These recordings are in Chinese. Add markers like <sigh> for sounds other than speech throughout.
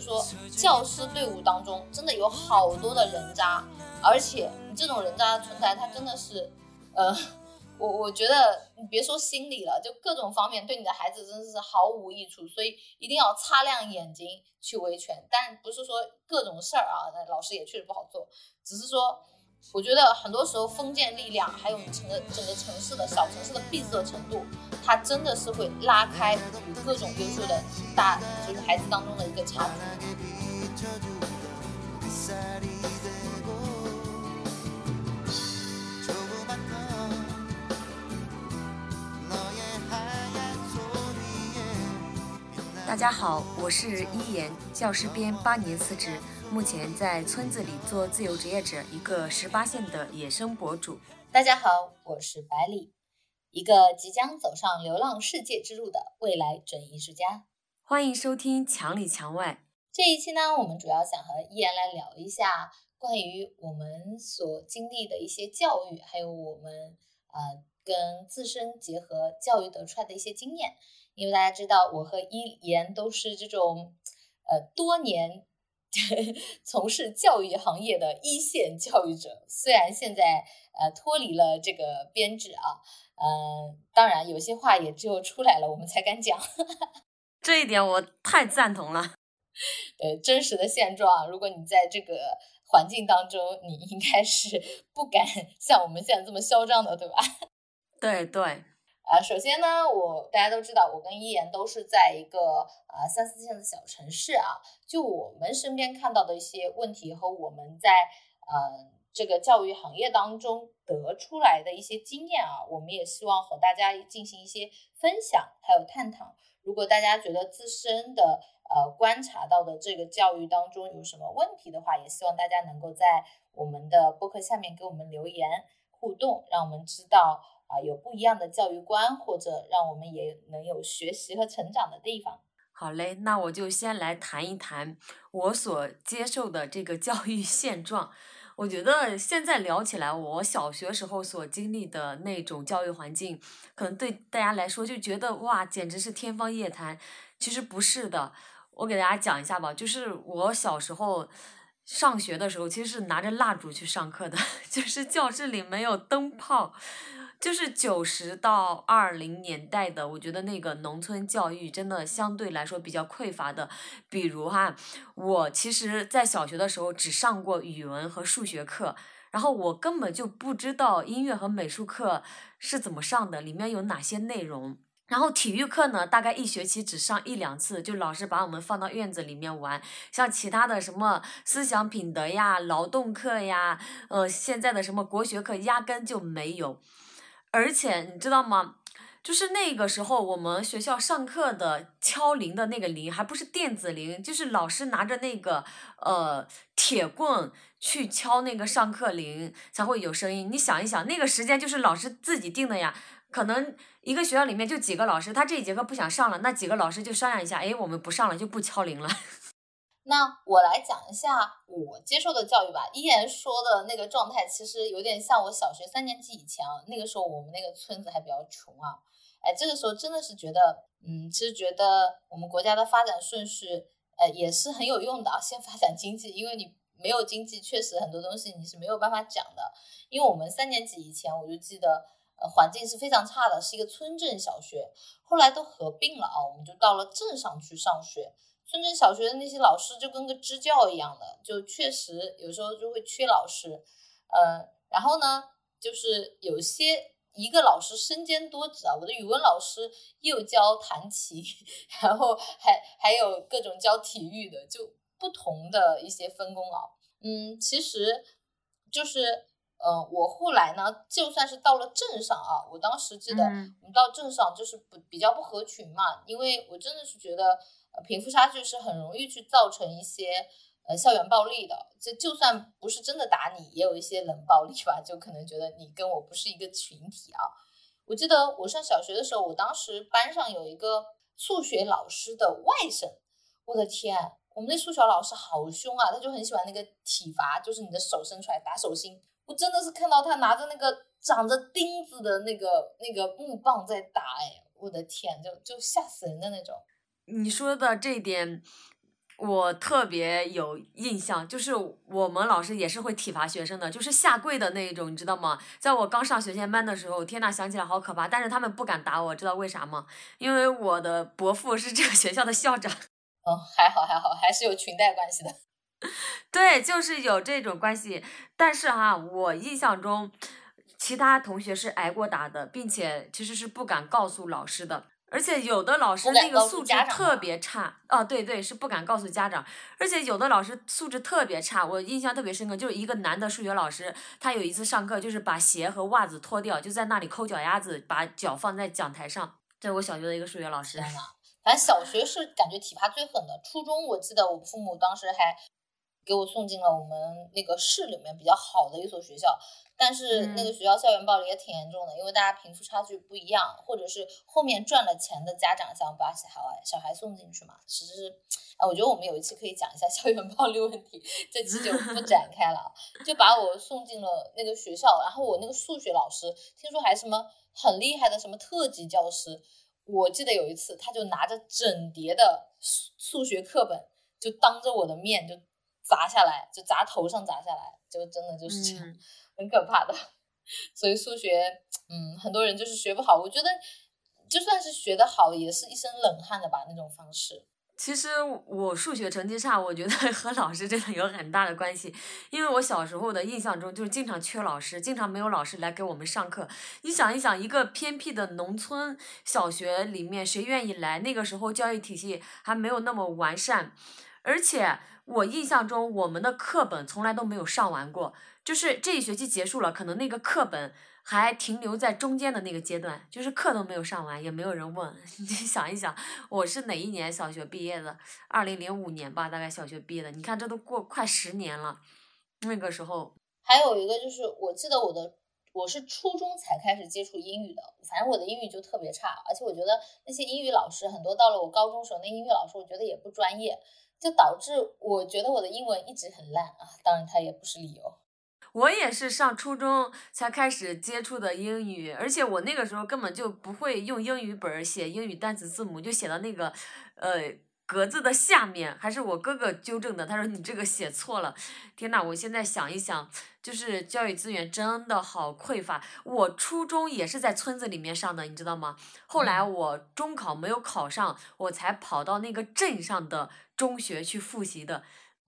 说，教师队伍当中真的有好多的人渣，而且你这种人渣的存在，他真的是，呃，我我觉得你别说心理了，就各种方面对你的孩子真的是毫无益处，所以一定要擦亮眼睛去维权。但不是说各种事儿啊，那老师也确实不好做，只是说。我觉得很多时候封建力量，还有整个整个城市的小城市的闭塞程度，它真的是会拉开与各种优秀的大就是孩子当中的一个差距。大家好，我是一言，教师编八年辞职。目前在村子里做自由职业者，一个十八线的野生博主。大家好，我是百里，一个即将走上流浪世界之路的未来准艺术家。欢迎收听《墙里墙外》这一期呢，我们主要想和依言来聊一下关于我们所经历的一些教育，还有我们呃跟自身结合教育得出来的一些经验。因为大家知道，我和依言都是这种呃多年。<laughs> 从事教育行业的一线教育者，虽然现在呃脱离了这个编制啊，嗯，当然有些话也只有出来了，我们才敢讲。<laughs> 这一点我太赞同了。<laughs> 对，真实的现状，如果你在这个环境当中，你应该是不敢像我们现在这么嚣张的，对吧？对对。啊，首先呢，我大家都知道，我跟一言都是在一个啊三四线的小城市啊。就我们身边看到的一些问题和我们在呃这个教育行业当中得出来的一些经验啊，我们也希望和大家进行一些分享还有探讨。如果大家觉得自身的呃观察到的这个教育当中有什么问题的话，也希望大家能够在我们的播客下面给我们留言互动，让我们知道。啊，有不一样的教育观，或者让我们也能有学习和成长的地方。好嘞，那我就先来谈一谈我所接受的这个教育现状。我觉得现在聊起来，我小学时候所经历的那种教育环境，可能对大家来说就觉得哇，简直是天方夜谭。其实不是的，我给大家讲一下吧。就是我小时候上学的时候，其实是拿着蜡烛去上课的，<laughs> 就是教室里没有灯泡。就是九十到二零年代的，我觉得那个农村教育真的相对来说比较匮乏的。比如哈，我其实在小学的时候只上过语文和数学课，然后我根本就不知道音乐和美术课是怎么上的，里面有哪些内容。然后体育课呢，大概一学期只上一两次，就老师把我们放到院子里面玩。像其他的什么思想品德呀、劳动课呀，呃，现在的什么国学课压根就没有。而且你知道吗？就是那个时候，我们学校上课的敲铃的那个铃，还不是电子铃，就是老师拿着那个呃铁棍去敲那个上课铃才会有声音。你想一想，那个时间就是老师自己定的呀。可能一个学校里面就几个老师，他这一节课不想上了，那几个老师就商量一下，哎，我们不上了，就不敲铃了。那我来讲一下我接受的教育吧。依然说的那个状态，其实有点像我小学三年级以前啊。那个时候我们那个村子还比较穷啊，哎，这个时候真的是觉得，嗯，其实觉得我们国家的发展顺序，呃，也是很有用的啊。先发展经济，因为你没有经济，确实很多东西你是没有办法讲的。因为我们三年级以前，我就记得，呃，环境是非常差的，是一个村镇小学，后来都合并了啊，我们就到了镇上去上学。村镇小学的那些老师就跟个支教一样的，就确实有时候就会缺老师，呃，然后呢，就是有些一个老师身兼多职啊，我的语文老师又教弹琴，<laughs> 然后还还有各种教体育的，就不同的一些分工啊，嗯，其实就是，呃，我后来呢，就算是到了镇上啊，我当时记得我们到镇上就是不比较不合群嘛，因为我真的是觉得。呃，贫富差距是很容易去造成一些呃校园暴力的。就就算不是真的打你，也有一些冷暴力吧，就可能觉得你跟我不是一个群体啊。我记得我上小学的时候，我当时班上有一个数学老师的外甥，我的天，我们那数学老师好凶啊，他就很喜欢那个体罚，就是你的手伸出来打手心。我真的是看到他拿着那个长着钉子的那个那个木棒在打，哎，我的天，就就吓死人的那种。你说的这一点，我特别有印象，就是我们老师也是会体罚学生的，就是下跪的那一种，你知道吗？在我刚上学前班的时候，天呐，想起来好可怕。但是他们不敢打我，知道为啥吗？因为我的伯父是这个学校的校长。<laughs> 哦，还好还好，还是有裙带关系的。<laughs> 对，就是有这种关系。但是哈，我印象中，其他同学是挨过打的，并且其实是不敢告诉老师的。而且有的老师那个素质特别差，哦，对对，是不敢告诉家长。而且有的老师素质特别差，我印象特别深刻，就是一个男的数学老师，他有一次上课就是把鞋和袜子脱掉，就在那里抠脚丫子，把脚放在讲台上。这是我小学的一个数学老师。反正小学是感觉体罚最狠的，初中我记得我父母当时还给我送进了我们那个市里面比较好的一所学校。但是那个学校校园暴力也挺严重的，因为大家贫富差距不一样，或者是后面赚了钱的家长想把小孩小孩送进去嘛。其实，哎，我觉得我们有一期可以讲一下校园暴力问题，这期就不展开了。就把我送进了那个学校，然后我那个数学老师听说还什么很厉害的什么特级教师，我记得有一次他就拿着整叠的数数学课本，就当着我的面就砸下来，就砸头上砸下来，就真的就是这样。<laughs> 很可怕的，所以数学，嗯，很多人就是学不好。我觉得，就算是学得好，也是一身冷汗的吧，那种方式。其实我数学成绩差，我觉得 <laughs> 和老师真的有很大的关系。因为我小时候的印象中，就是经常缺老师，经常没有老师来给我们上课。你想一想，一个偏僻的农村小学里面，谁愿意来？那个时候教育体系还没有那么完善，而且我印象中，我们的课本从来都没有上完过。就是这一学期结束了，可能那个课本还停留在中间的那个阶段，就是课都没有上完，也没有人问。<laughs> 你想一想，我是哪一年小学毕业的？二零零五年吧，大概小学毕业的。你看，这都过快十年了。那个时候还有一个就是，我记得我的我是初中才开始接触英语的，反正我的英语就特别差，而且我觉得那些英语老师很多到了我高中时候，那英语老师我觉得也不专业，就导致我觉得我的英文一直很烂啊。当然，它也不是理由。我也是上初中才开始接触的英语，而且我那个时候根本就不会用英语本写英语单词字母，就写到那个，呃，格子的下面，还是我哥哥纠正的，他说你这个写错了。天呐，我现在想一想，就是教育资源真的好匮乏。我初中也是在村子里面上的，你知道吗？后来我中考没有考上，我才跑到那个镇上的中学去复习的。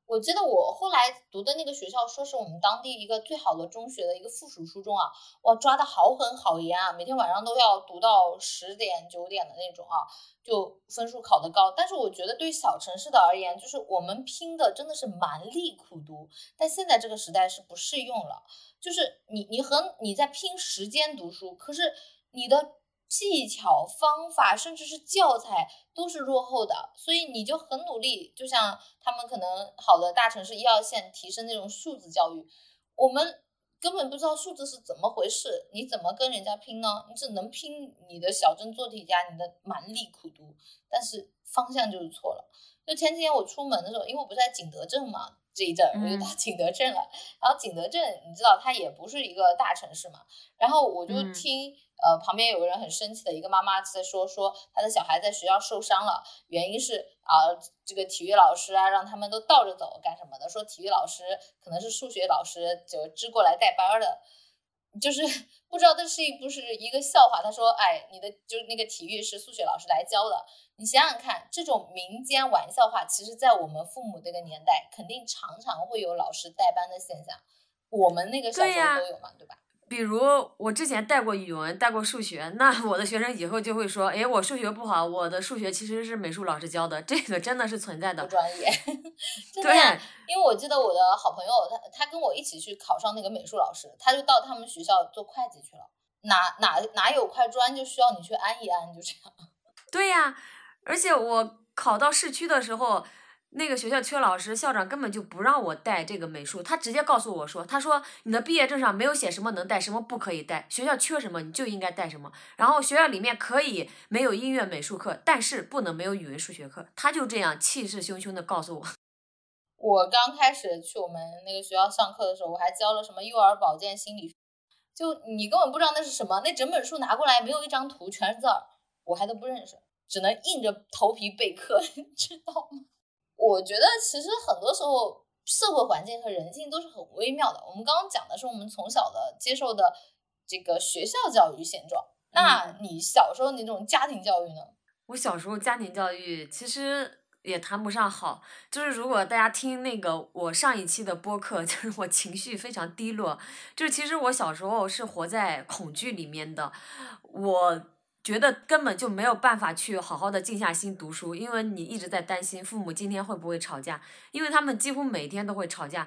我记得我后来读的那个学校，说是我们当地一个最好的中学的一个附属初中啊，哇，抓的好狠好严啊，每天晚上都要读到十点九点的那种啊，就分数考得高。但是我觉得对小城市的而言，就是我们拼的真的是蛮力苦读，但现在这个时代是不适用了，就是你你和你在拼时间读书，可是你的。技巧、方法，甚至是教材都是落后的，所以你就很努力。就像他们可能好的大城市一二线提升那种数字教育，我们根本不知道数字是怎么回事，你怎么跟人家拼呢？你只能拼你的小镇做题家，你的蛮力苦读，但是方向就是错了。就前几天我出门的时候，因为我不是在景德镇嘛，这一阵我就到景德镇了。然后景德镇你知道它也不是一个大城市嘛，然后我就听。呃，旁边有个人很生气的一个妈妈在说，说她的小孩在学校受伤了，原因是啊，这个体育老师啊，让他们都倒着走干什么的？说体育老师可能是数学老师就支过来带班的，就是不知道这是一不是一个笑话。他说，哎，你的就是那个体育是数学老师来教的，你想想看，这种民间玩笑话，其实在我们父母那个年代，肯定常常会有老师带班的现象，我们那个小时候都有嘛，对吧？比如我之前带过语文，带过数学，那 <laughs> 我的学生以后就会说，哎，我数学不好，我的数学其实是美术老师教的，这个真的是存在的。不专业。<laughs> 对。因为我记得我的好朋友，他他跟我一起去考上那个美术老师，他就到他们学校做会计去了。哪哪哪有块砖就需要你去安一安，就这样。对呀，而且我考到市区的时候。那个学校缺老师，校长根本就不让我带这个美术，他直接告诉我说：“他说你的毕业证上没有写什么能带，什么不可以带，学校缺什么你就应该带什么。然后学校里面可以没有音乐美术课，但是不能没有语文数学课。”他就这样气势汹汹的告诉我。<laughs> 我刚开始去我们那个学校上课的时候，我还教了什么幼儿保健心理，就你根本不知道那是什么，那整本书拿过来没有一张图，全是字儿，我还都不认识，只能硬着头皮备课，<laughs> 知道吗？我觉得其实很多时候社会环境和人性都是很微妙的。我们刚刚讲的是我们从小的接受的这个学校教育现状，那你小时候那种家庭教育呢？我小时候家庭教育其实也谈不上好，就是如果大家听那个我上一期的播客，<laughs> 就是我情绪非常低落，就是其实我小时候是活在恐惧里面的，我。觉得根本就没有办法去好好的静下心读书，因为你一直在担心父母今天会不会吵架，因为他们几乎每天都会吵架。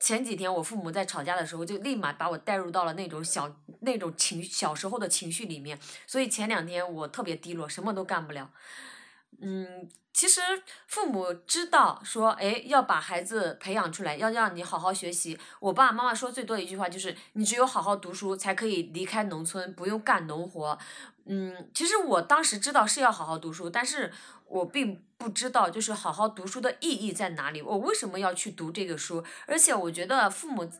前几天我父母在吵架的时候，就立马把我带入到了那种小那种情小时候的情绪里面，所以前两天我特别低落，什么都干不了。嗯，其实父母知道说，哎，要把孩子培养出来，要让你好好学习。我爸爸妈妈说最多的一句话就是，你只有好好读书，才可以离开农村，不用干农活。嗯，其实我当时知道是要好好读书，但是我并不知道就是好好读书的意义在哪里。我为什么要去读这个书？而且我觉得父母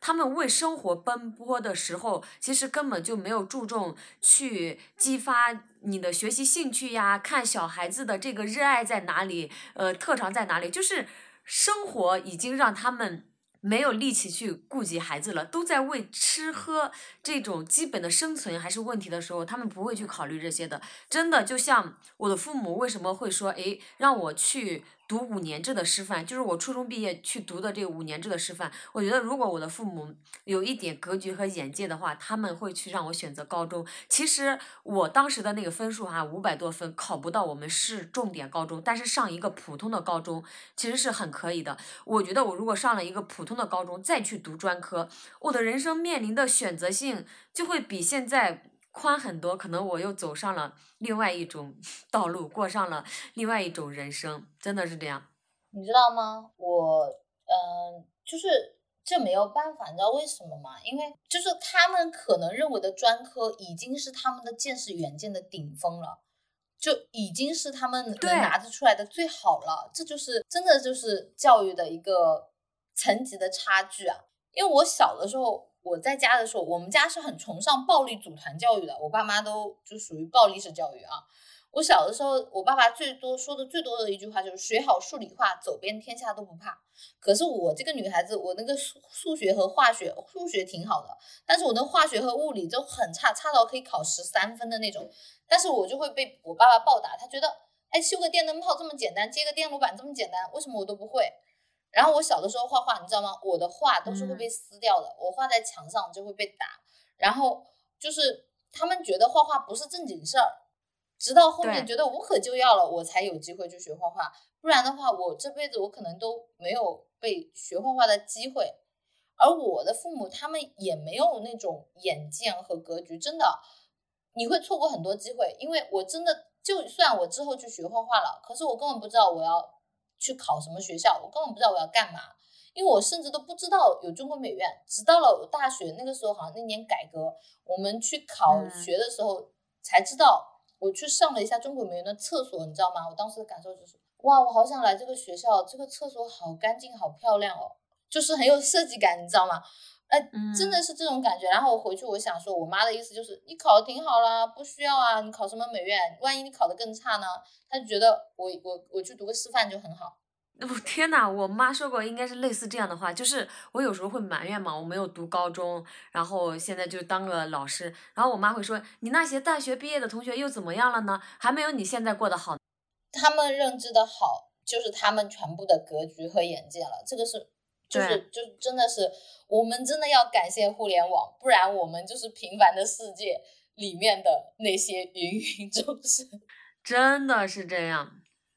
他们为生活奔波的时候，其实根本就没有注重去激发你的学习兴趣呀，看小孩子的这个热爱在哪里，呃，特长在哪里，就是生活已经让他们。没有力气去顾及孩子了，都在为吃喝这种基本的生存还是问题的时候，他们不会去考虑这些的。真的，就像我的父母为什么会说，诶，让我去。读五年制的师范，就是我初中毕业去读的这个五年制的师范。我觉得如果我的父母有一点格局和眼界的话，他们会去让我选择高中。其实我当时的那个分数哈，五百多分，考不到我们市重点高中，但是上一个普通的高中其实是很可以的。我觉得我如果上了一个普通的高中，再去读专科，我的人生面临的选择性就会比现在。宽很多，可能我又走上了另外一种 <laughs> 道路，过上了另外一种人生，真的是这样。你知道吗？我，嗯，就是这没有办法，你知道为什么吗？因为就是他们可能认为的专科已经是他们的见识远见的顶峰了，就已经是他们能拿得出来的最好了。这就是真的就是教育的一个层级的差距啊！因为我小的时候。我在家的时候，我们家是很崇尚暴力组团教育的，我爸妈都就属于暴力式教育啊。我小的时候，我爸爸最多说的最多的一句话就是“学好数理化，走遍天下都不怕”。可是我这个女孩子，我那个数数学和化学，数学挺好的，但是我的化学和物理都很差，差到可以考十三分的那种。但是我就会被我爸爸暴打，他觉得，哎，修个电灯泡这么简单，接个电路板这么简单，为什么我都不会？然后我小的时候画画，你知道吗？我的画都是会被撕掉的，我画在墙上就会被打。然后就是他们觉得画画不是正经事儿，直到后面觉得无可救药了，我才有机会去学画画。不然的话，我这辈子我可能都没有被学画画的机会。而我的父母他们也没有那种眼见和格局，真的，你会错过很多机会。因为我真的就算我之后去学画画了，可是我根本不知道我要。去考什么学校，我根本不知道我要干嘛，因为我甚至都不知道有中国美院。直到了我大学那个时候，好像那年改革，我们去考学的时候才知道。我去上了一下中国美院的厕所，你知道吗？我当时的感受就是，哇，我好想来这个学校，这个厕所好干净，好漂亮哦，就是很有设计感，你知道吗？哎，真的是这种感觉。然后我回去，我想说，我妈的意思就是，你考的挺好啦，不需要啊。你考什么美院？万一你考的更差呢？她就觉得我我我去读个师范就很好。我天呐，我妈说过，应该是类似这样的话，就是我有时候会埋怨嘛，我没有读高中，然后现在就当个老师，然后我妈会说，你那些大学毕业的同学又怎么样了呢？还没有你现在过得好。他们认知的好，就是他们全部的格局和眼界了，这个是。就是就真的是，我们真的要感谢互联网，不然我们就是平凡的世界里面的那些芸芸众生。<laughs> 真的是这样，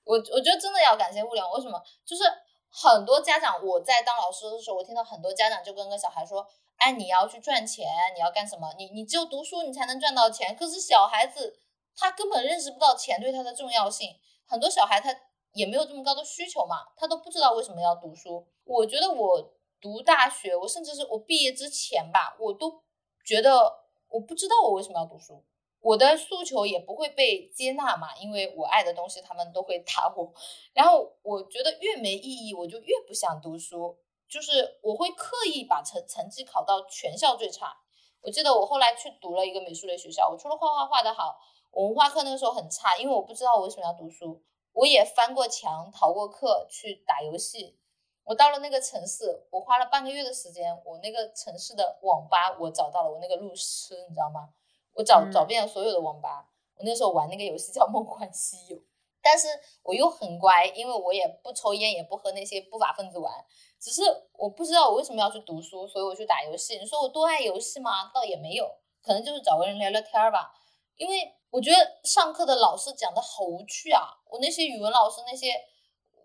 我我觉得真的要感谢互联网。为什么？就是很多家长，我在当老师的时候，我听到很多家长就跟个小孩说：“哎，你要去赚钱，你要干什么？你你只有读书，你才能赚到钱。”可是小孩子他根本认识不到钱对他的重要性。很多小孩他。也没有这么高的需求嘛，他都不知道为什么要读书。我觉得我读大学，我甚至是我毕业之前吧，我都觉得我不知道我为什么要读书，我的诉求也不会被接纳嘛，因为我爱的东西他们都会打我。然后我觉得越没意义，我就越不想读书，就是我会刻意把成成绩考到全校最差。我记得我后来去读了一个美术类学校，我除了画画画得好，我文化课那个时候很差，因为我不知道我为什么要读书。我也翻过墙、逃过课去打游戏。我到了那个城市，我花了半个月的时间，我那个城市的网吧我找到了，我那个路痴，你知道吗？我找找遍了所有的网吧。我那时候玩那个游戏叫《梦幻西游》，但是我又很乖，因为我也不抽烟，也不和那些不法分子玩。只是我不知道我为什么要去读书，所以我去打游戏。你说我多爱游戏吗？倒也没有，可能就是找个人聊聊天吧。因为我觉得上课的老师讲的好无趣啊！我那些语文老师那些。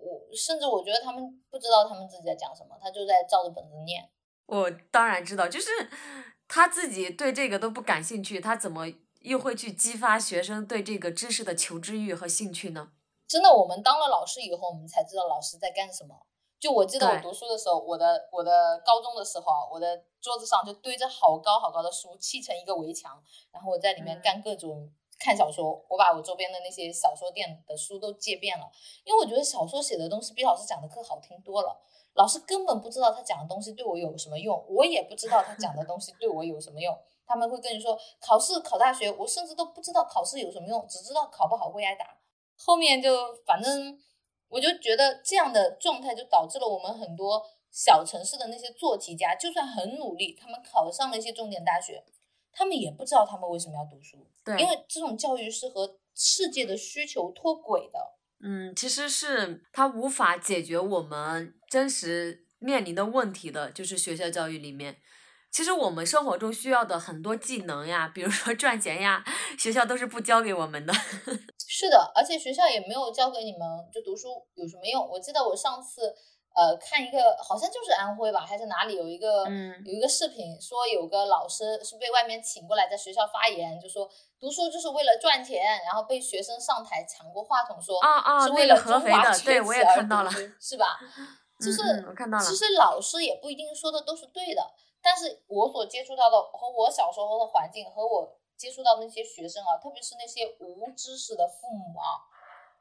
我甚至我觉得他们不知道他们自己在讲什么，他就在照着本子念。我当然知道，就是他自己对这个都不感兴趣，他怎么又会去激发学生对这个知识的求知欲和兴趣呢？真的，我们当了老师以后，我们才知道老师在干什么。就我记得我读书的时候，我的我的高中的时候啊，我的桌子上就堆着好高好高的书，砌成一个围墙，然后我在里面干各种。看小说，我把我周边的那些小说店的书都借遍了，因为我觉得小说写的东西比老师讲的课好听多了。老师根本不知道他讲的东西对我有什么用，我也不知道他讲的东西对我有什么用。他们会跟你说考试考大学，我甚至都不知道考试有什么用，只知道考不好会挨打。后面就反正我就觉得这样的状态就导致了我们很多小城市的那些做题家，就算很努力，他们考上了一些重点大学。他们也不知道他们为什么要读书，对，因为这种教育是和世界的需求脱轨的。嗯，其实是它无法解决我们真实面临的问题的，就是学校教育里面，其实我们生活中需要的很多技能呀，比如说赚钱呀，学校都是不教给我们的。是的，而且学校也没有教给你们，就读书有什么用？我记得我上次。呃，看一个好像就是安徽吧，还是哪里有一个有一个视频，说有个老师是被外面请过来在学校发言，就说读书就是为了赚钱，然后被学生上台抢过话筒说是为了中华崛起而读书，是吧？就是其实老师也不一定说的都是对的，但是我所接触到的和我小时候的环境和我接触到那些学生啊，特别是那些无知识的父母啊，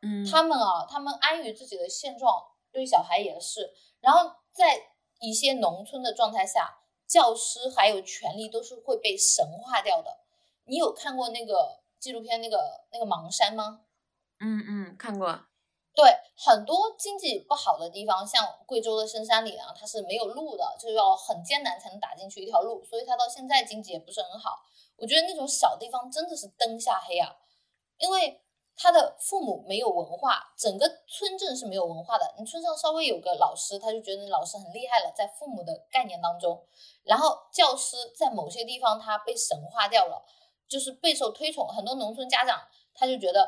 嗯，他们啊，他们安于自己的现状。对小孩也是，然后在一些农村的状态下，教师还有权利都是会被神化掉的。你有看过那个纪录片那个那个盲山吗？嗯嗯，看过。对，很多经济不好的地方，像贵州的深山里啊，它是没有路的，就要很艰难才能打进去一条路，所以它到现在经济也不是很好。我觉得那种小地方真的是灯下黑啊，因为。他的父母没有文化，整个村镇是没有文化的。你村上稍微有个老师，他就觉得你老师很厉害了，在父母的概念当中。然后教师在某些地方他被神化掉了，就是备受推崇。很多农村家长他就觉得，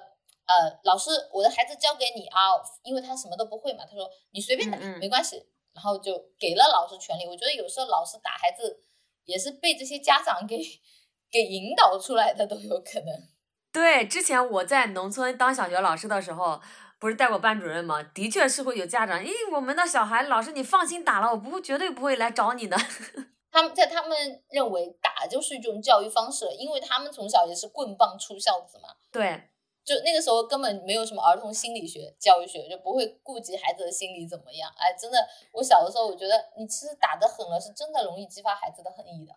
呃，老师，我的孩子交给你啊，因为他什么都不会嘛。他说你随便打没关系，然后就给了老师权利。我觉得有时候老师打孩子也是被这些家长给给引导出来的，都有可能。对，之前我在农村当小学老师的时候，不是带过班主任吗？的确是会有家长，咦，我们的小孩，老师你放心打了，我不会绝对不会来找你的。<laughs> 他们在他们认为打就是一种教育方式，因为他们从小也是棍棒出孝子嘛。对，就那个时候根本没有什么儿童心理学、教育学，就不会顾及孩子的心理怎么样。哎，真的，我小的时候我觉得你其实打的狠了，是真的容易激发孩子的恨意的，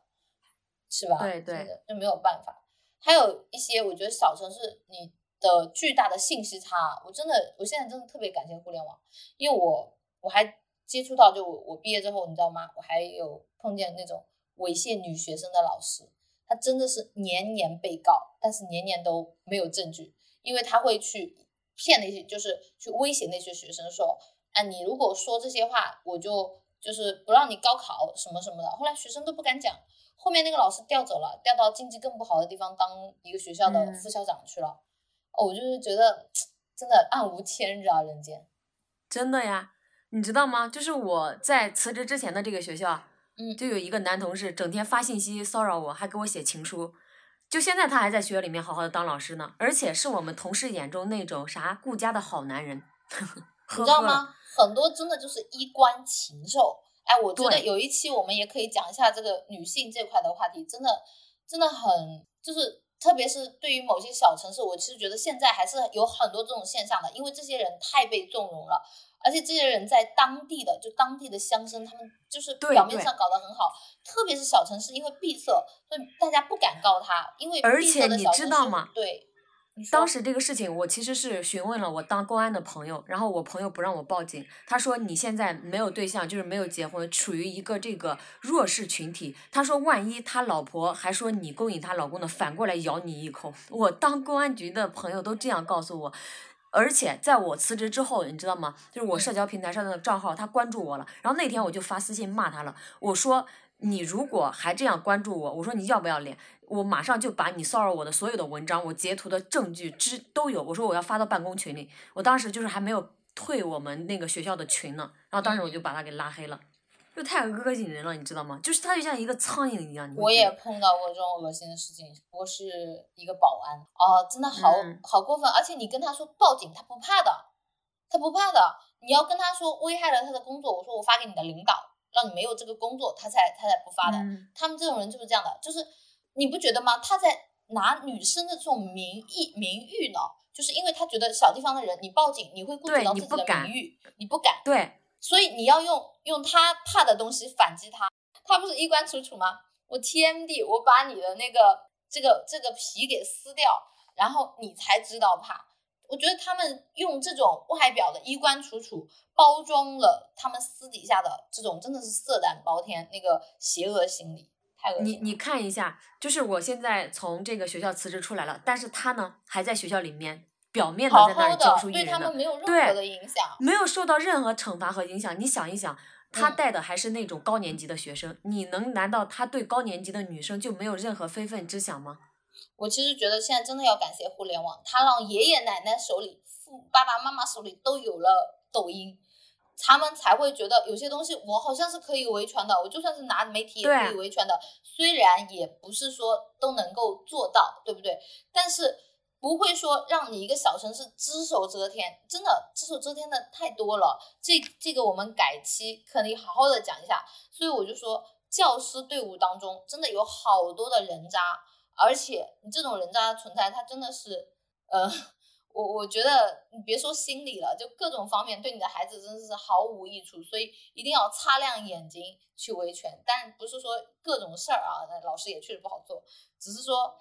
是吧？对对，就没有办法。还有一些，我觉得小城市你的巨大的信息差，我真的，我现在真的特别感谢互联网，因为我我还接触到，就我我毕业之后，你知道吗？我还有碰见那种猥亵女学生的老师，他真的是年年被告，但是年年都没有证据，因为他会去骗那些，就是去威胁那些学生说，啊，你如果说这些话，我就就是不让你高考什么什么的，后来学生都不敢讲。后面那个老师调走了，调到经济更不好的地方当一个学校的副校长去了。哦，我就是觉得真的暗无天日啊，人间。真的呀，你知道吗？就是我在辞职之前的这个学校，嗯，就有一个男同事整天发信息骚扰我，还给我写情书。就现在他还在学校里面好好的当老师呢，而且是我们同事眼中那种啥顾家的好男人。<laughs> 你知道吗？很多真的就是衣冠禽兽。哎，我觉得有一期我们也可以讲一下这个女性这块的话题，真的，真的很，就是特别是对于某些小城市，我其实觉得现在还是有很多这种现象的，因为这些人太被纵容了，而且这些人在当地的就当地的乡绅，他们就是表面上搞得很好，特别是小城市，因为闭塞，所以大家不敢告他，因为而且你知道吗？对，当时这个事情，我其实是询问了我当公安的朋友，然后我朋友不让我报警，他说你现在没有对象，就是没有结婚，处于一个这个弱势群体。他说万一他老婆还说你勾引他老公的，反过来咬你一口。我当公安局的朋友都这样告诉我，而且在我辞职之后，你知道吗？就是我社交平台上的账号他关注我了，然后那天我就发私信骂他了，我说。你如果还这样关注我，我说你要不要脸？我马上就把你骚扰我的所有的文章，我截图的证据之都有。我说我要发到办公群里。我当时就是还没有退我们那个学校的群呢，然后当时我就把他给拉黑了，就太恶心人了，你知道吗？就是他就像一个苍蝇一样。我也碰到过这种恶心的事情，我是一个保安哦，真的好好过分，而且你跟他说报警，他不怕的，他不怕的。你要跟他说危害了他的工作，我说我发给你的领导。让你没有这个工作，他才他才不发的。他们这种人就是这样的，就是你不觉得吗？他在拿女生的这种名义名誉呢，就是因为他觉得小地方的人，你报警你会顾及到自己的名誉，你不敢。对，所以你要用用他怕的东西反击他。他不是衣冠楚楚吗？我 TMD，，我把你的那个这个这个皮给撕掉，然后你才知道怕。我觉得他们用这种外表的衣冠楚楚，包装了他们私底下的这种真的是色胆包天那个邪恶心理，太恶心。你你看一下，就是我现在从这个学校辞职出来了，但是他呢还在学校里面表面的在那里教书育人对他们没有任何的影响，没有受到任何惩罚和影响。你想一想，他带的还是那种高年级的学生，你能难道他对高年级的女生就没有任何非分之想吗？我其实觉得现在真的要感谢互联网，它让爷爷奶奶手里、父爸爸妈妈手里都有了抖音，他们才会觉得有些东西我好像是可以维权的，我就算是拿媒体也可以维权的。虽然也不是说都能够做到，对不对？但是不会说让你一个小城市只手遮天，真的只手遮天的太多了。这这个我们改期可以好好的讲一下。所以我就说，教师队伍当中真的有好多的人渣。而且你这种人渣的存在，他真的是，呃，我我觉得你别说心理了，就各种方面对你的孩子真的是毫无益处，所以一定要擦亮眼睛去维权。但不是说各种事儿啊，老师也确实不好做，只是说，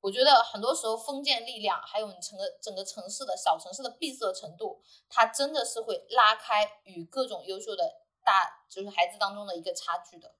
我觉得很多时候封建力量，还有你整个整个城市的小城市的闭塞程度，它真的是会拉开与各种优秀的大就是孩子当中的一个差距的。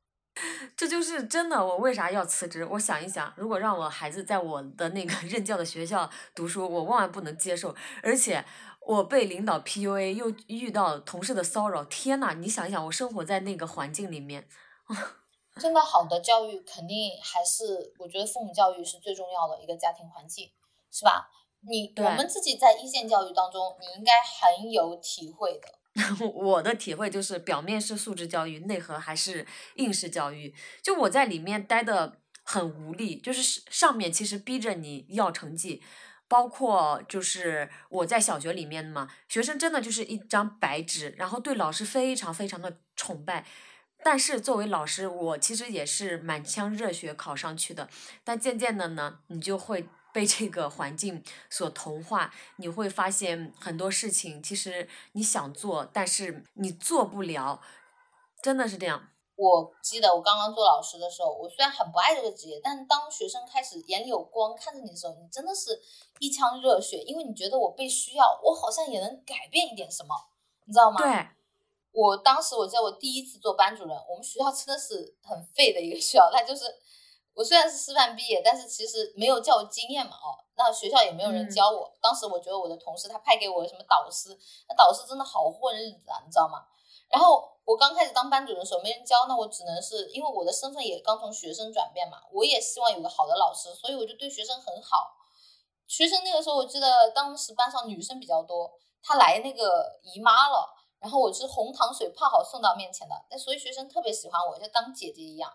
这就是真的。我为啥要辞职？我想一想，如果让我孩子在我的那个 <laughs> 任教的学校读书，我万万不能接受。而且我被领导 PUA，又遇到同事的骚扰，天呐！你想一想，我生活在那个环境里面，<laughs> 真的好的教育肯定还是，我觉得父母教育是最重要的一个家庭环境，是吧？你我们自己在一线教育当中，你应该很有体会的。<laughs> 我的体会就是，表面是素质教育，内核还是应试教育。就我在里面待的很无力，就是上面其实逼着你要成绩，包括就是我在小学里面嘛，学生真的就是一张白纸，然后对老师非常非常的崇拜。但是作为老师，我其实也是满腔热血考上去的，但渐渐的呢，你就会。被这个环境所同化，你会发现很多事情，其实你想做，但是你做不了，真的是这样。我记得我刚刚做老师的时候，我虽然很不爱这个职业，但是当学生开始眼里有光看着你的时候，你真的是一腔热血，因为你觉得我被需要，我好像也能改变一点什么，你知道吗？对。我当时我记得我第一次做班主任，我们学校真的是很废的一个学校，它就是。我虽然是师范毕业，但是其实没有教育经验嘛，哦，那学校也没有人教我。当时我觉得我的同事他派给我什么导师，那导师真的好混日子啊，你知道吗？然后我刚开始当班主任的时候没人教，那我只能是因为我的身份也刚从学生转变嘛，我也希望有个好的老师，所以我就对学生很好。学生那个时候我记得当时班上女生比较多，她来那个姨妈了，然后我是红糖水泡好送到面前的，那所以学生特别喜欢我，像当姐姐一样。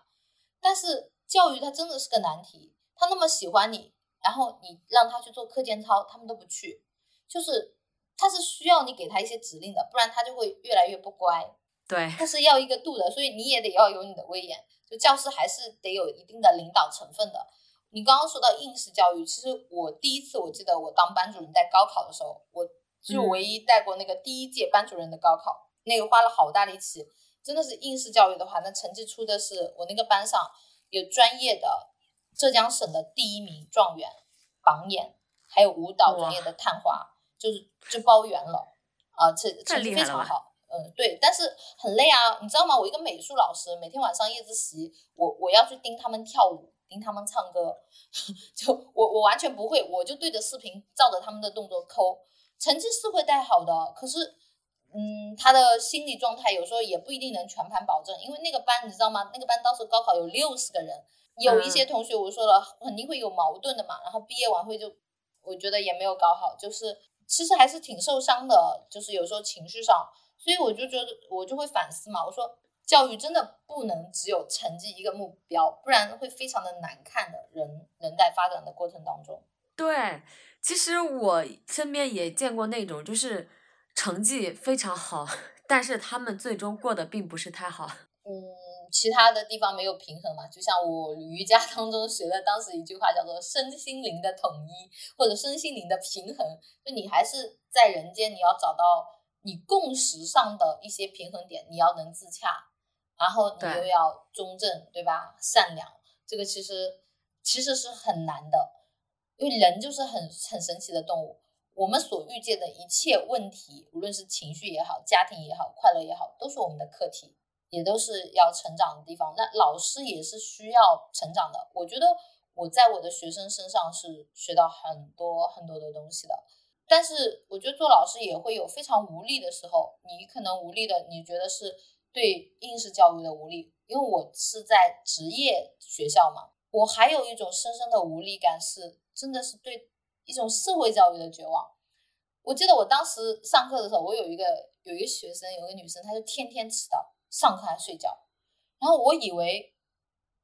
但是。教育它真的是个难题，他那么喜欢你，然后你让他去做课间操，他们都不去，就是他是需要你给他一些指令的，不然他就会越来越不乖。对，他是要一个度的，所以你也得要有你的威严，就教师还是得有一定的领导成分的。你刚刚说到应试教育，其实我第一次我记得我当班主任带高考的时候，我就唯一带过那个第一届班主任的高考，那个花了好大力气，真的是应试教育的话，那成绩出的是我那个班上。有专业的浙江省的第一名状元榜眼，还有舞蹈专业的探花，就是就包圆了啊，成成绩非常好。嗯，对，但是很累啊，你知道吗？我一个美术老师，每天晚上夜自习，我我要去盯他们跳舞，盯他们唱歌，<laughs> 就我我完全不会，我就对着视频照着他们的动作抠，成绩是会带好的，可是，嗯，他的心理状态有时候也不一定能全盘保证，因为那个班你知道吗？那个班当时高考有六十个人，有一些同学我说了肯定会有矛盾的嘛，然后毕业晚会就我觉得也没有搞好，就是其实还是挺受伤的，就是有时候情绪上。所以我就觉得，我就会反思嘛。我说，教育真的不能只有成绩一个目标，不然会非常的难看的。人人在发展的过程当中，对，其实我身边也见过那种，就是成绩非常好，<laughs> 但是他们最终过得并不是太好。嗯，其他的地方没有平衡嘛。就像我瑜伽 <laughs> 当中学的，当时一句话叫做“身心灵的统一”或者“身心灵的平衡”，就你还是在人间，你要找到。你共识上的一些平衡点，你要能自洽，然后你又要中正，对吧？善良，这个其实其实是很难的，因为人就是很很神奇的动物。我们所遇见的一切问题，无论是情绪也好，家庭也好，快乐也好，都是我们的课题，也都是要成长的地方。那老师也是需要成长的。我觉得我在我的学生身上是学到很多很多的东西的。但是我觉得做老师也会有非常无力的时候，你可能无力的，你觉得是对应试教育的无力，因为我是在职业学校嘛，我还有一种深深的无力感，是真的是对一种社会教育的绝望。我记得我当时上课的时候，我有一个有一个学生，有个女生，她就天天迟到，上课还睡觉，然后我以为。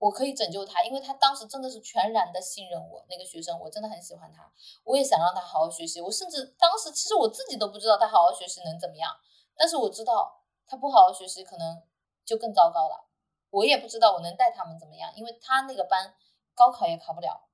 我可以拯救她，因为她当时真的是全然的信任我。那个学生，我真的很喜欢她，我也想让她好好学习。我甚至当时其实我自己都不知道她好好学习能怎么样，但是我知道他不好好学习可能就更糟糕了。我也不知道我能带他们怎么样，因为他那个班高考也考不了。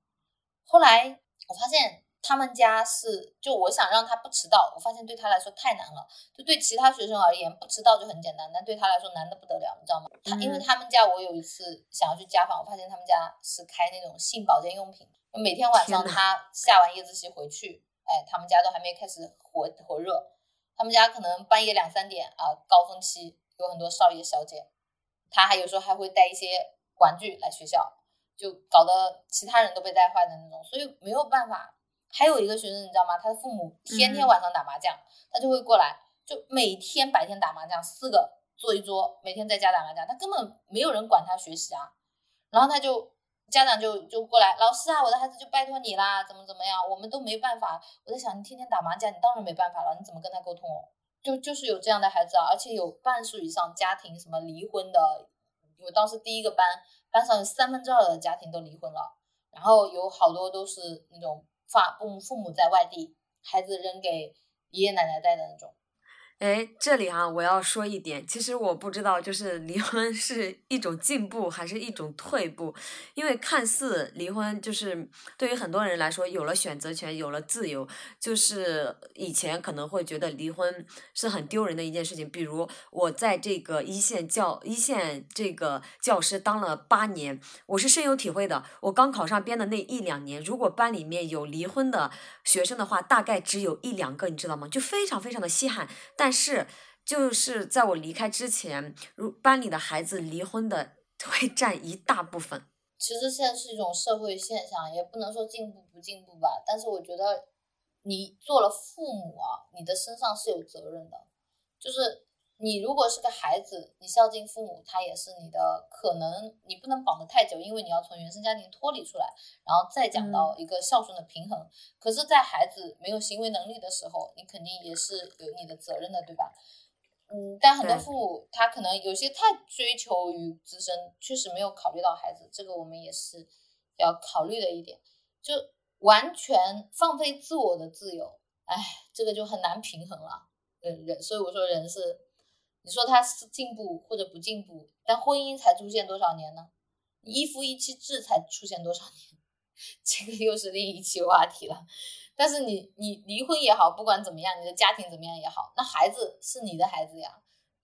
后来我发现。他们家是，就我想让他不迟到，我发现对他来说太难了。就对其他学生而言，不迟到就很简单，但对他来说难的不得了，你知道吗？他因为他们家，我有一次想要去家访，我发现他们家是开那种性保健用品，每天晚上他下完夜自习回去，哎，他们家都还没开始火火热，他们家可能半夜两三点啊，高峰期有很多少爷小姐，他还有时候还会带一些玩具来学校，就搞得其他人都被带坏的那种，所以没有办法。还有一个学生，你知道吗？他的父母天天晚上打麻将，他就会过来，就每天白天打麻将，四个坐一桌，每天在家打麻将，他根本没有人管他学习啊。然后他就家长就就过来，老师啊，我的孩子就拜托你啦，怎么怎么样，我们都没办法。我在想，你天天打麻将，你当然没办法了，你怎么跟他沟通哦？就就是有这样的孩子啊，而且有半数以上家庭什么离婚的，我当时第一个班班上有三分之二的家庭都离婚了，然后有好多都是那种。父父母父母在外地，孩子扔给爷爷奶奶带的那种。哎，这里啊，我要说一点，其实我不知道，就是离婚是一种进步还是一种退步，因为看似离婚就是对于很多人来说有了选择权，有了自由，就是以前可能会觉得离婚是很丢人的一件事情。比如我在这个一线教一线这个教师当了八年，我是深有体会的。我刚考上编的那一两年，如果班里面有离婚的学生的话，大概只有一两个，你知道吗？就非常非常的稀罕。但是，就是在我离开之前，如班里的孩子离婚的会占一大部分。其实现在是一种社会现象，也不能说进步不进步吧。但是我觉得，你做了父母啊，你的身上是有责任的，就是。你如果是个孩子，你孝敬父母，他也是你的可能，你不能绑得太久，因为你要从原生家庭脱离出来，然后再讲到一个孝顺的平衡。可是，在孩子没有行为能力的时候，你肯定也是有你的责任的，对吧？嗯，但很多父母他可能有些太追求于自身，确实没有考虑到孩子，这个我们也是要考虑的一点，就完全放飞自我的自由，哎，这个就很难平衡了。嗯，人，所以我说人是。你说他是进步或者不进步，但婚姻才出现多少年呢？一夫一妻制才出现多少年？<laughs> 这个又是另一期话题了。但是你你离婚也好，不管怎么样，你的家庭怎么样也好，那孩子是你的孩子呀。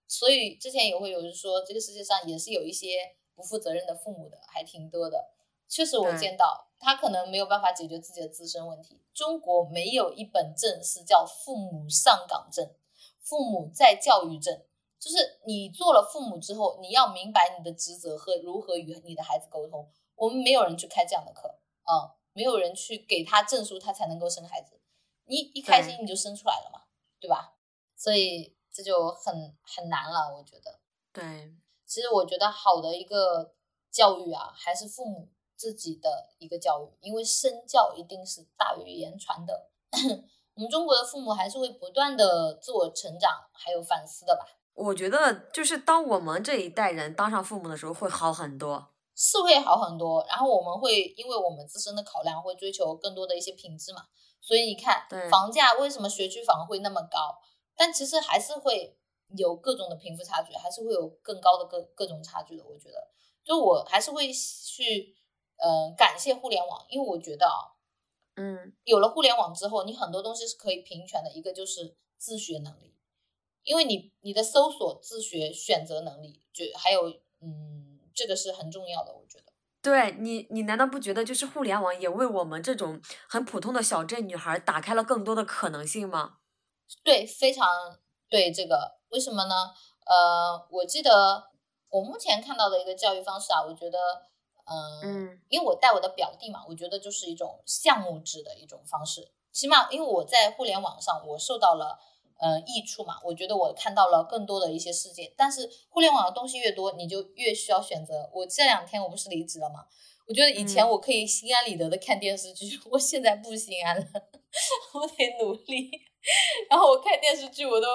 所以之前也会有人说，这个世界上也是有一些不负责任的父母的，还挺多的。确实我见到他可能没有办法解决自己的自身问题。中国没有一本证是叫父母上岗证、父母在教育证，就是你做了父母之后，你要明白你的职责和如何与你的孩子沟通。我们没有人去开这样的课，嗯，没有人去给他证书，他才能够生孩子。你一开心你就生出来了嘛，对吧？所以这就很很难了，我觉得。对，其实我觉得好的一个教育啊，还是父母自己的一个教育，因为身教一定是大于言传的。<coughs> 我们中国的父母还是会不断的自我成长，还有反思的吧，我觉得就是当我们这一代人当上父母的时候会好很多。是会好很多。然后我们会因为我们自身的考量，会追求更多的一些品质嘛。所以你看对，房价为什么学区房会那么高？但其实还是会有各种的贫富差距，还是会有更高的各各种差距的。我觉得，就我还是会去，呃，感谢互联网，因为我觉得啊，嗯，有了互联网之后，你很多东西是可以平权的。一个就是自学能力，因为你你的搜索、自学、选择能力，就还有嗯，这个是很重要的，我觉得。对你，你难道不觉得就是互联网也为我们这种很普通的小镇女孩打开了更多的可能性吗？对，非常对这个，为什么呢？呃，我记得我目前看到的一个教育方式啊，我觉得，呃、嗯因为我带我的表弟嘛，我觉得就是一种项目制的一种方式，起码因为我在互联网上我受到了呃益处嘛，我觉得我看到了更多的一些世界，但是互联网的东西越多，你就越需要选择。我这两天我不是离职了嘛，我觉得以前嗯我可以心安理得的看电视剧，<laughs> 我现在不心安了，<laughs> 我得努力。<laughs> 然后我看电视剧，我都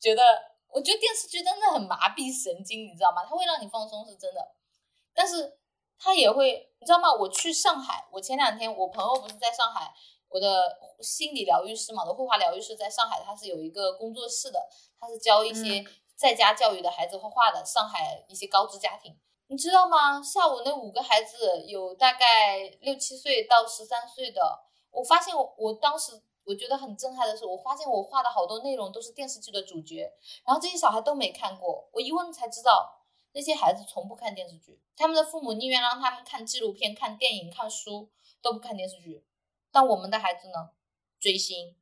觉得，我觉得电视剧真的很麻痹神经，你知道吗？它会让你放松，是真的，但是它也会，你知道吗？我去上海，我前两天我朋友不是在上海，我的心理疗愈师嘛，我的绘画疗愈师在上海，他是有一个工作室的，他是教一些在家教育的孩子画画的，上海一些高知家庭。你知道吗？下午那五个孩子有大概六七岁到十三岁的，我发现我我当时我觉得很震撼的是，我发现我画的好多内容都是电视剧的主角，然后这些小孩都没看过，我一问才知道，那些孩子从不看电视剧，他们的父母宁愿让他们看纪录片、看电影、看书，都不看电视剧。但我们的孩子呢，追星，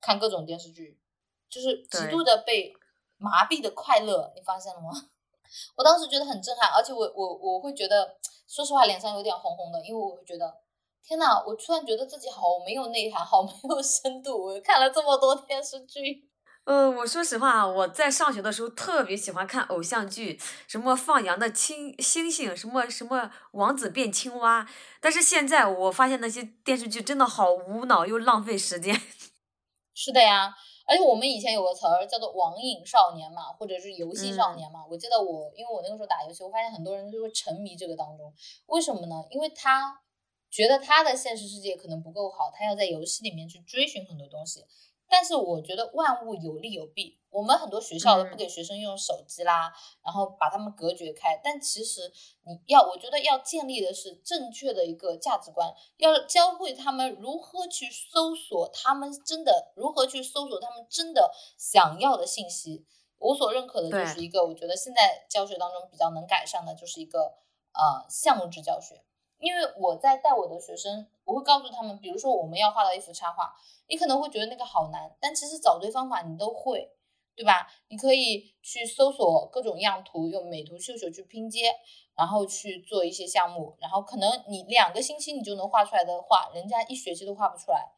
看各种电视剧，就是极度的被麻痹的快乐，你发现了吗？<laughs> 我当时觉得很震撼，而且我我我会觉得，说实话，脸上有点红红的，因为我会觉得，天呐，我突然觉得自己好没有内涵，好没有深度。我看了这么多电视剧，呃，我说实话，我在上学的时候特别喜欢看偶像剧，什么放羊的青星星，什么什么王子变青蛙。但是现在我发现那些电视剧真的好无脑又浪费时间。<laughs> 是的呀，而且我们以前有个词儿叫做网瘾少年嘛，或者是游戏少嗯年嘛。我记得我，因为我那个时候打游戏，我发现很多人就会沉迷这个当中。为什么呢？因为他觉得他的现实世界可能不够好，他要在游戏里面去追寻很多东西。但是我觉得万物有利有弊，我们很多学校都不嗯给学生用手机啦，然后把他们隔绝开。但其实你要，我觉得要建立的是正确的一个价值观，要教会他们如何去搜索他们真的如何去搜索他们真的想要的信息。我所认可的就是一个，我觉得现在教学当中比较能改善的，就是一个呃项目制教学。因为我在带我的学生，我会告诉他们，比如说我们要画到一幅插画，你可能会觉得那个好难，但其实找对方法你都会，对吧？你可以去搜索各种样图，用美图秀秀去拼接，然后去做一些项目，然后可能你两个星期你就能画出来的画，人家一学期都画不出来，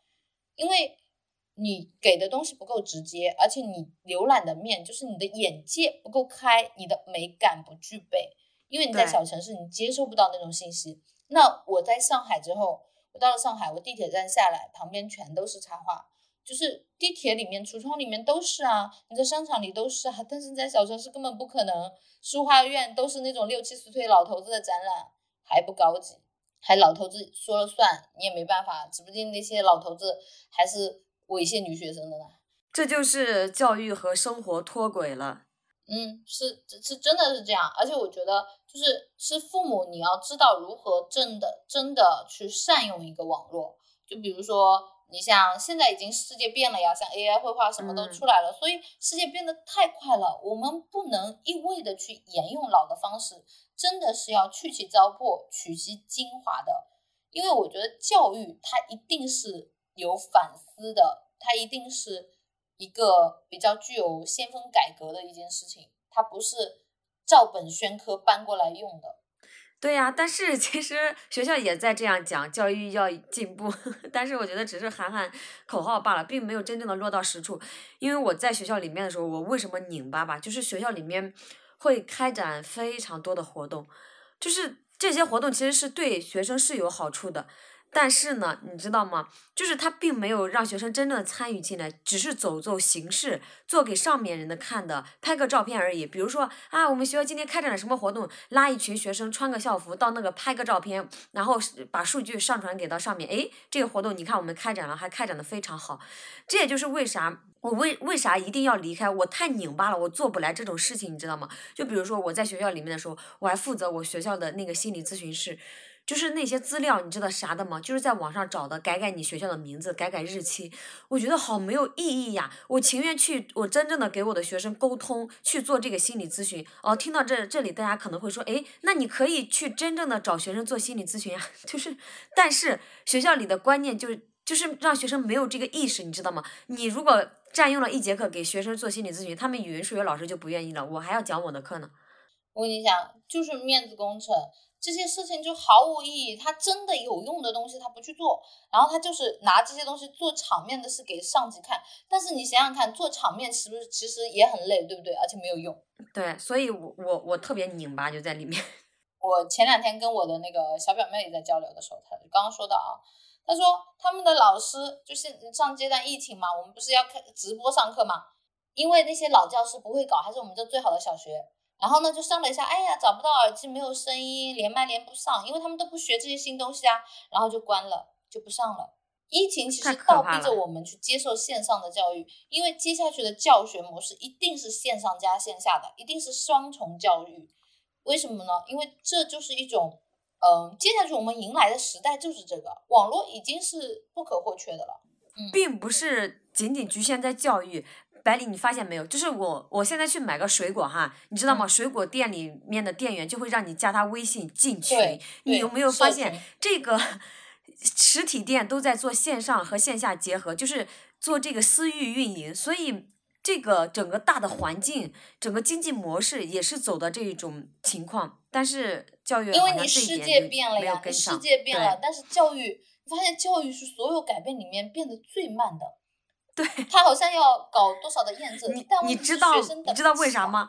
因为你给的东西不够直接，而且你浏览的面就是你的眼界不够开，你的美感不具备，因为你在小城市你接收不到那种信息。那我在上海之后，我到了上海，我地铁站下来，旁边全都是插画，就是地铁里面、橱窗里面都是啊，你在商场里都是啊，但是在小城市根本不可能。书画院都是那种六七十岁老头子的展览，还不高级，还老头子说了算，你也没办法，指不定那些老头子还是猥亵女学生的呢。这就是教育和生活脱轨了。嗯，是是真的是这样，而且我觉得就是是父母你要知道如何真的真的去善用一个网络，就比如说你像现在已经世界变了呀，像 AI 绘画什么都嗯。出来了，所以世界变得太快了，我们不能一味的去沿用老的方式，真的是要去其糟粕，取其精华的。因为我觉得教育它一定是有反思的，它一定是一个比较具有先锋改革的一件事情，它不是照本宣科搬过来用的。对呀，但是其实学校也在这样讲，教育要进步，<laughs> 但是我觉得只是喊喊口号罢了，并没有真正的落到实处。因为我在学校里面的时候，我为什么拧巴吧？就是学校里面会开展非常多的活动，就是这些活动其实是对学生是有好处的。但是呢，你知道吗？就是他并没有让学生真正参与进来，只是走走形式，做给上面人的看的，拍个照片而已。比如说啊，我们学校今天开展了什么活动，拉一群学生穿个校服到那个拍个照片，然后把数据上传给到上面。诶，这个活动你看我们开展了，还开展的非常好。这也就是为啥我为为啥一定要离开，我太拧巴了，我做不来这种事情，你知道吗？就比如说我在学校里面的时候，我还负责我学校的那个心理咨询室。就是那些资料，你知道啥的吗？就是在网上找的，改改你学校的名字，改改日期，我觉得好没有意义呀！我情愿去，我真正的给我的学生沟通，去做这个心理咨询。哦，听到这这里，大家可能会说，哎，那你可以去真正的找学生做心理咨询呀。<laughs> 就是，但是学校里的观念就是，就是让学生没有这个意识，你知道吗？你如果占用了一节课给学生做心理咨询，他们语文、数学老师就不愿意了，我还要讲我的课呢。我跟你讲，就是面子工程。这些事情就毫无意义，他真的有用的东西他不去做，然后他就是拿这些东西做场面的事给上级看。但是你想想看，做场面是不是其实也很累，对不对？而且没有用。对，所以我我我特别拧巴，就在里面。<laughs> 我前两天跟我的那个小表妹也在交流的时候，她就刚刚说到啊，她说他们的老师就是上阶段疫情嘛，我们不是要开直播上课嘛，因为那些老教师不会搞，还是我们这最好的小学。然后呢，就上了一下，哎呀，找不到耳机，没有声音，连麦连不上，因为他们都不学这些新东西啊，然后就关了，就不上了。疫情其实倒逼着我们去接受线上的教育，因为接下去的教学模式一定是线上加线下的，一定是双重教育。为什么呢？因为这就是一种，嗯，接下去我们迎来的时代就是这个，网络已经是不可或缺的了。嗯，并不是仅仅局限在教育。百里，你发现没有？就是我，我现在去买个水果哈，你知道吗？水果店里面的店员就会让你加他微信进群。你有没有发现这个实体店都在做线上和线下结合，就是做这个私域运营，所以这个整个大的环境，整个经济模式也是走的这一种情况。但是教育因为你世界变了呀，世界变了，但是教育，你发现教育是所有改变里面变得最慢的。对他好像要搞多少的验证，你你知道你知道为啥吗？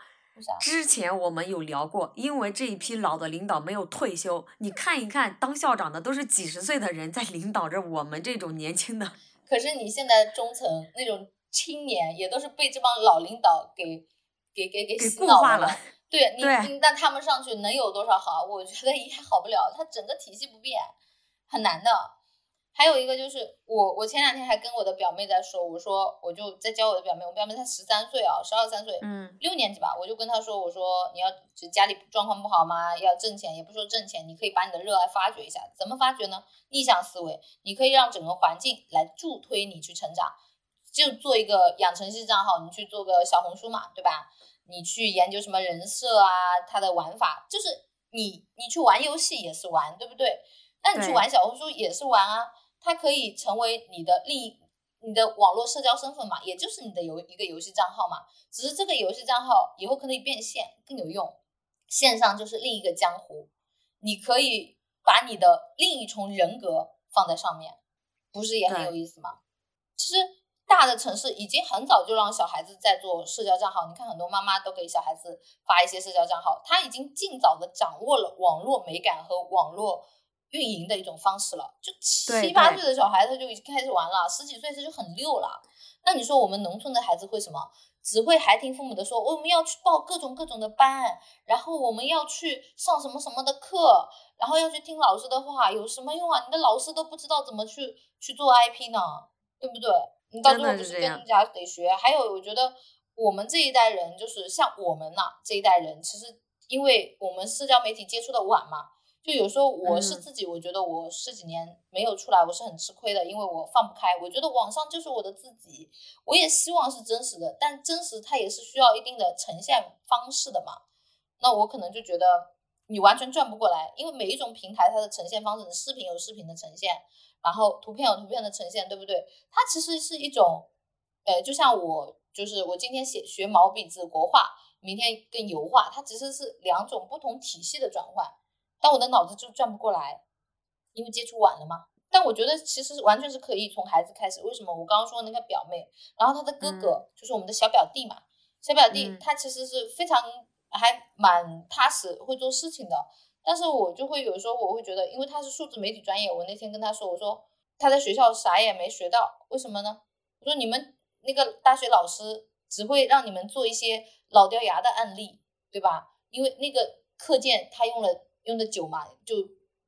之前我们有聊过，因为这一批老的领导没有退休，你看一看当校长的都是几十岁的人在领导着我们这种年轻的。<laughs> 可是你现在中层那种青年也都是被这帮老领导给给给给洗脑了。对 <laughs> 你，那他们上去能有多少好？我觉得也好不了，他整个体系不变，很难的。还有一个就是我，我前两天还跟我的表妹在说，我说我就在教我的表妹，我表妹才十三岁啊，十二三岁，嗯，六年级吧，我就跟她说，我说你要就家里状况不好嘛？要挣钱，也不说挣钱，你可以把你的热爱发掘一下，怎么发掘呢？逆向思维，你可以让整个环境来助推你去成长，就做一个养成系账号，你去做个小红书嘛，对吧？你去研究什么人设啊，它的玩法，就是你你去玩游戏也是玩，对不对？那你去玩小红书也是玩啊。它可以成为你的另一你的网络社交身份嘛，也就是你的游一个游戏账号嘛。只是这个游戏账号以后可以变现，更有用。线上就是另一个江湖，你可以把你的另一重人格放在上面，不是也很有意思吗？其实大的城市已经很早就让小孩子在做社交账号，你看很多妈妈都给小孩子发一些社交账号，他已经尽早的掌握了网络美感和网络。运营的一种方式了，就七八岁的小孩他就已经开始玩了，十几岁他就很溜了。那你说我们农村的孩子会什么？只会还听父母的说，我们要去报各种各种的班，然后我们要去上什么什么的课，然后要去听老师的话，有什么用啊？你的老师都不知道怎么去去做 IP 呢，对不对？你到最后就是跟人家得学。还有，我觉得我们这一代人，就是像我们呐这一代人，其实因为我们社交媒体接触的晚嘛。就有时候我是自己，我觉得我十几年没有出来，我是很吃亏的，因为我放不开。我觉得网上就是我的自己，我也希望是真实的，但真实它也是需要一定的呈现方式的嘛。那我可能就觉得，你完全转不过来，因为每一种平台它的呈现方式，视频有视频的呈现，然后图片有图片的呈现，对不对？它其实是一种，呃，就像我就是我今天写学毛笔字国画，明天跟油画，它其实是两种不同体系的转换，但我的脑子就转不过来，因为接触晚了嘛。但我觉得其实完全是可以从孩子开始。为什么？我刚刚说那个表妹，然后她的哥哥就是我们的小表弟嘛，小表弟他其实是非常。还蛮踏实，会做事情的。但是我就会有时候我会觉得，因为他是数字媒体专业，我那天跟他说，我说他在学校啥也没学到，为什么呢？我说你们那个大学老师只会让你们做一些老掉牙的案例，对吧？因为那个课件他用了用的久嘛，就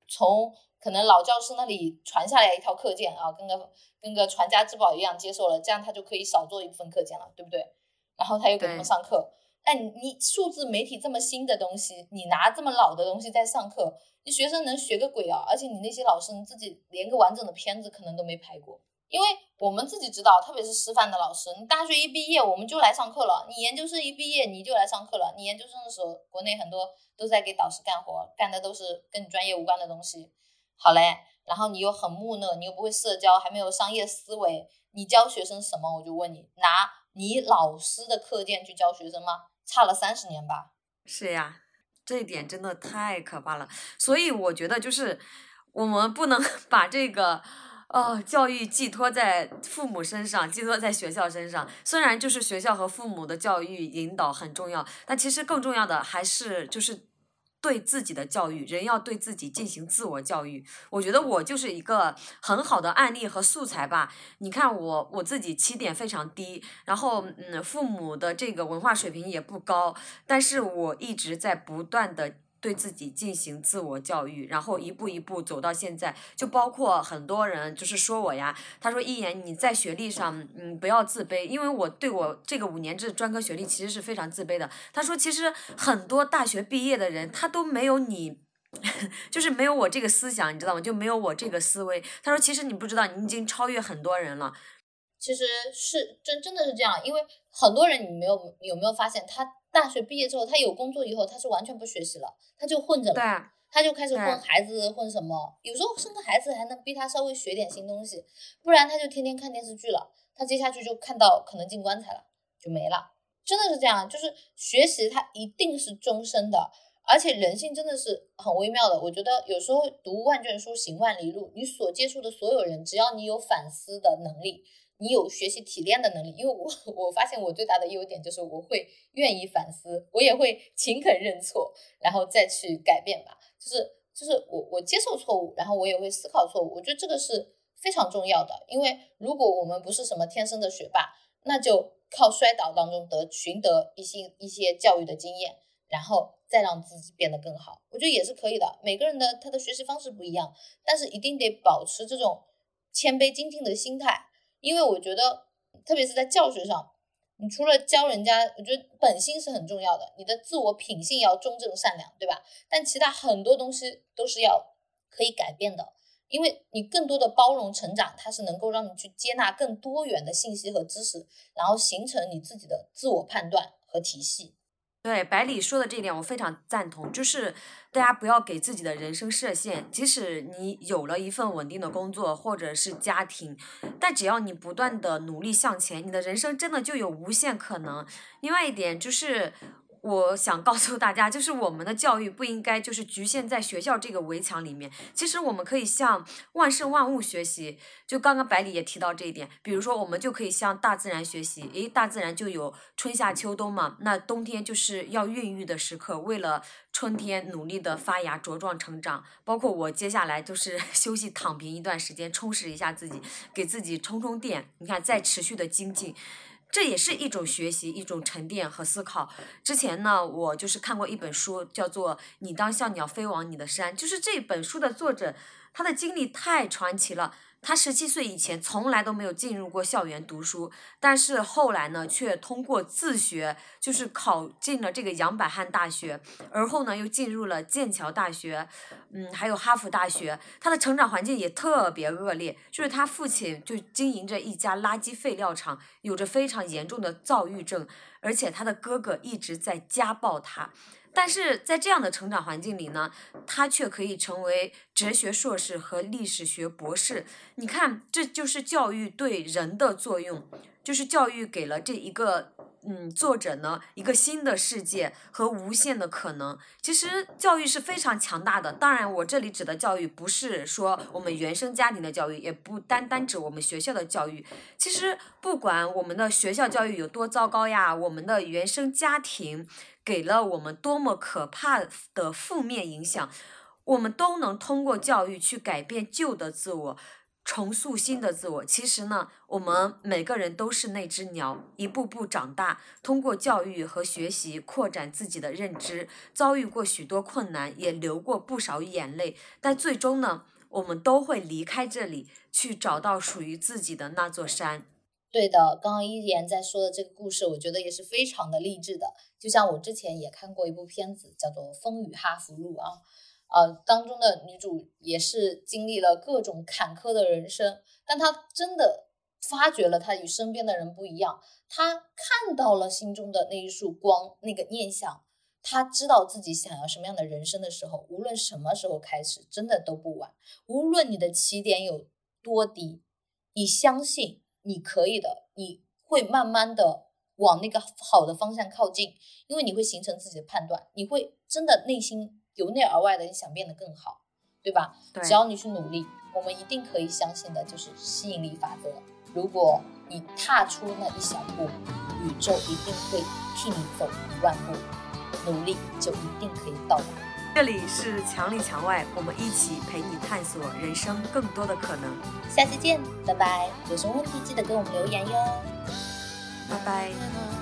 从可能老教师那里传下来一套课件啊，跟个跟个传家之宝一样接受了，这样他就可以少做一部分课件了，对不对？然后他又给他们上课。但，你数字媒体这么新的东西，你拿这么老的东西在上课，你学生能学个鬼啊！而且你那些老师，你自己连个完整的片子可能都没拍过。因为我们自己知道，特别是师范的老师，你大学一毕业我们就来上课了，你研究生一毕业你就来上课了。你研究生的时候，国内很多都在给导师干活，干的都是跟你专业无关的东西。好嘞，然后你又很木讷，你又不会社交，还没有商业思维，你教学生什么？我就问你，拿你老师的课件去教学生吗？差了三十年吧，是呀，这一点真的太可怕了。所以我觉得就是我们不能 <laughs> 把这个哦教育寄托在父母身上，寄托在学校身上。虽然就是学校和父母的教育引导很重要，但其实更重要的还是就是。对自己的教育，人要对自己进行自我教育。我觉得我就是一个很好的案例和素材吧。你看我，我自己起点非常低，然后嗯，父母的这个文化水平也不高，但是我一直在不断的。对自己进行自我教育，然后一步一步走到现在，就包括很多人就是说我呀，他说一言你在学历上，嗯，不要自卑，因为我对我这个五年制专科学历其实是非常自卑的。他说其实很多大学毕业的人他都没有你，<laughs> 就是没有我这个思想，你知道吗？就没有我这个思维。他说其实你不知道，你已经超越很多人了。其实是真真的是这样，因为很多人你没有有没有发现他。大学毕业之后，他有工作以后，他是完全不学习了，他就混着了，他就开始混孩子，混什么？有时候生个孩子还能逼他稍微学点新东西，不然他就天天看电视剧了。他接下去就看到可能进棺材了，就没了。真的是这样，就是学习它一定是终身的，而且人性真的是很微妙的。我觉得有时候读万卷书，行万里路，你所接触的所有人，只要你有反思的能力。你有学习提炼的能力，因为我 <laughs> 我发现我最大的优点就是我会愿意反思，我也会勤恳认错，然后再去改变吧。就是就是我我接受错误，然后我也会思考错误。我觉得这个是非常重要的，因为如果我们不是什么天生的学霸，那就靠摔倒当中得寻得一些一些教育的经验，然后再让自己变得更好。我觉得也是可以的。每个人的他的学习方式不一样，但是一定得保持这种谦卑精进的心态。因为我觉得，特别是在教学上，你除了教人家，我觉得本心是很重要的，你的自我品性要忠正善良，对吧？但其他很多东西都是要可以改变的，因为你更多的包容成长，它是能够让你去接纳更多元的信息和知识，然后形成你自己的自我判断和体系。对百里说的这一点，我非常赞同。就是大家不要给自己的人生设限，即使你有了一份稳定的工作或者是家庭，但只要你不断的努力向前，你的人生真的就有无限可能。另外一点就是。我想告诉大家，就是我们的教育不应该就是局限在学校这个围墙里面。其实我们可以向万事万物学习。就刚刚百里也提到这一点，比如说我们就可以向大自然学习。诶，大自然就有春夏秋冬嘛，那冬天就是要孕育的时刻，为了春天努力的发芽茁壮成长。包括我接下来就是 <laughs> 休息躺平一段时间，充实一下自己，给自己充充电。你看，再持续的精进。这也是一种学习，一种沉淀和思考。之前呢，我就是看过一本书，叫做《你当像鸟飞往你的山》，就是这本书的作者，他的经历太传奇了。他十七岁以前从来都没有进入过校园读书，但是后来呢，却通过自学，就是考进了这个杨百翰大学，而后呢，又进入了剑桥大学，嗯，还有哈佛大学。他的成长环境也特别恶劣，就是他父亲就经营着一家垃圾废料厂，有着非常严重的躁郁症，而且他的哥哥一直在家暴他。但是在这样的成长环境里呢，他却可以成为哲学硕士和历史学博士。你看，这就是教育对人的作用，就是教育给了这一个。嗯，作者呢，一个新的世界和无限的可能。其实教育是非常强大的。当然，我这里指的教育不是说我们原生家庭的教育，也不单单指我们学校的教育。其实，不管我们的学校教育有多糟糕呀，我们的原生家庭给了我们多么可怕的负面影响，我们都能通过教育去改变旧的自我。重塑新的自我。其实呢，我们每个人都是那只鸟，一步步长大，通过教育和学习扩展自己的认知，遭遇过许多困难，也流过不少眼泪。但最终呢，我们都会离开这里，去找到属于自己的那座山。对的，刚刚一言在说的这个故事，我觉得也是非常的励志的。就像我之前也看过一部片子，叫做《风雨哈佛路》啊。呃，当中的女主也是经历了各种坎坷的人生，但她真的发觉了她与身边的人不一样，她看到了心中的那一束光，那个念想，她知道自己想要什么样的人生的时候，无论什么时候开始，真的都不晚。无论你的起点有多低，你相信你可以的，你会慢慢的往那个好的方向靠近，因为你会形成自己的判断，你会真的内心。由内而外的，你想变得更好，对吧？只要你去努力，我们一定可以相信的，就是吸引力法则。如果你踏出那一小步，宇宙一定会替你走一万步，努力就一定可以到达。这里是墙里墙外，我们一起陪你探索人生更多的可能。下期见，拜拜！有什么问题记得给我们留言哟。拜拜。